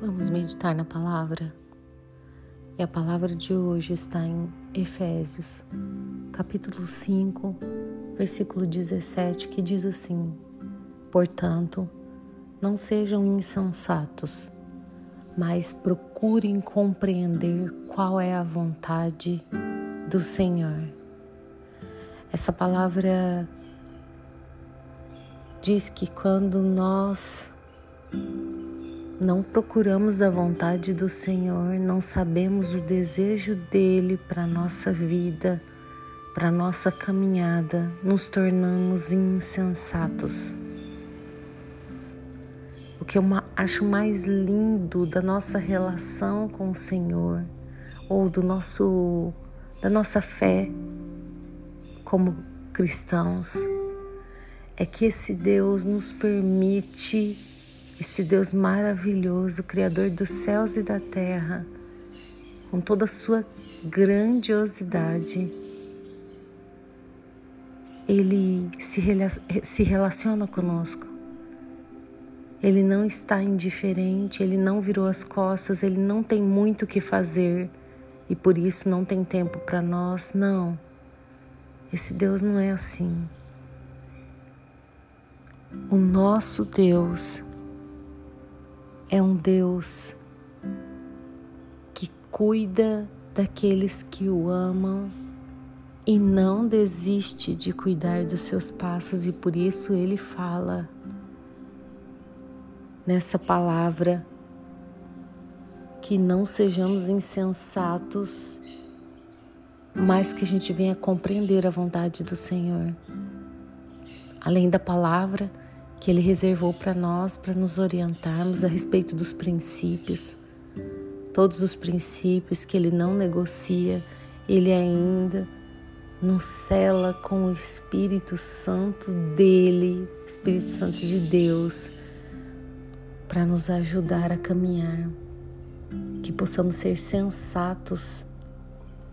Vamos meditar na palavra. E a palavra de hoje está em Efésios, capítulo 5, versículo 17, que diz assim: Portanto, não sejam insensatos, mas procurem compreender qual é a vontade do Senhor. Essa palavra diz que quando nós não procuramos a vontade do Senhor, não sabemos o desejo dele para nossa vida, para nossa caminhada, nos tornamos insensatos. O que eu acho mais lindo da nossa relação com o Senhor ou do nosso da nossa fé como cristãos é que esse Deus nos permite esse Deus maravilhoso, Criador dos céus e da terra, com toda a sua grandiosidade, ele se, relaciona conosco. Ele não está indiferente, ele não virou as costas, ele não tem muito o que fazer e por isso não tem tempo para nós. Não. Esse Deus não é assim. O nosso Deus é um Deus que cuida daqueles que o amam e não desiste de cuidar dos seus passos, e por isso ele fala nessa palavra que não sejamos insensatos, mas que a gente venha compreender a vontade do Senhor. Além da palavra, que Ele reservou para nós, para nos orientarmos a respeito dos princípios, todos os princípios que Ele não negocia, Ele ainda nos cela com o Espírito Santo dele, Espírito Santo de Deus, para nos ajudar a caminhar, que possamos ser sensatos,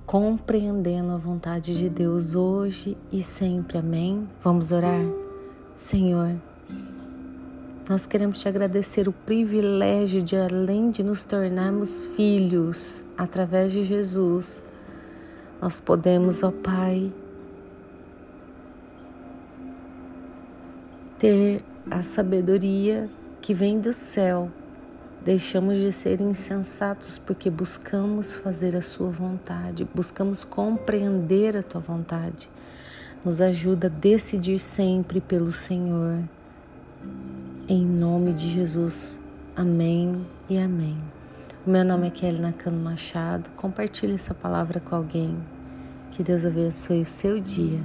compreendendo a vontade de Deus hoje e sempre. Amém? Vamos orar? Senhor, nós queremos te agradecer o privilégio de, além de nos tornarmos filhos através de Jesus, nós podemos, ó Pai, ter a sabedoria que vem do céu. Deixamos de ser insensatos porque buscamos fazer a Sua vontade, buscamos compreender a Tua vontade. Nos ajuda a decidir sempre pelo Senhor. Em nome de Jesus. Amém e amém. O meu nome é Kelly Nakano Machado. Compartilhe essa palavra com alguém. Que Deus abençoe o seu dia.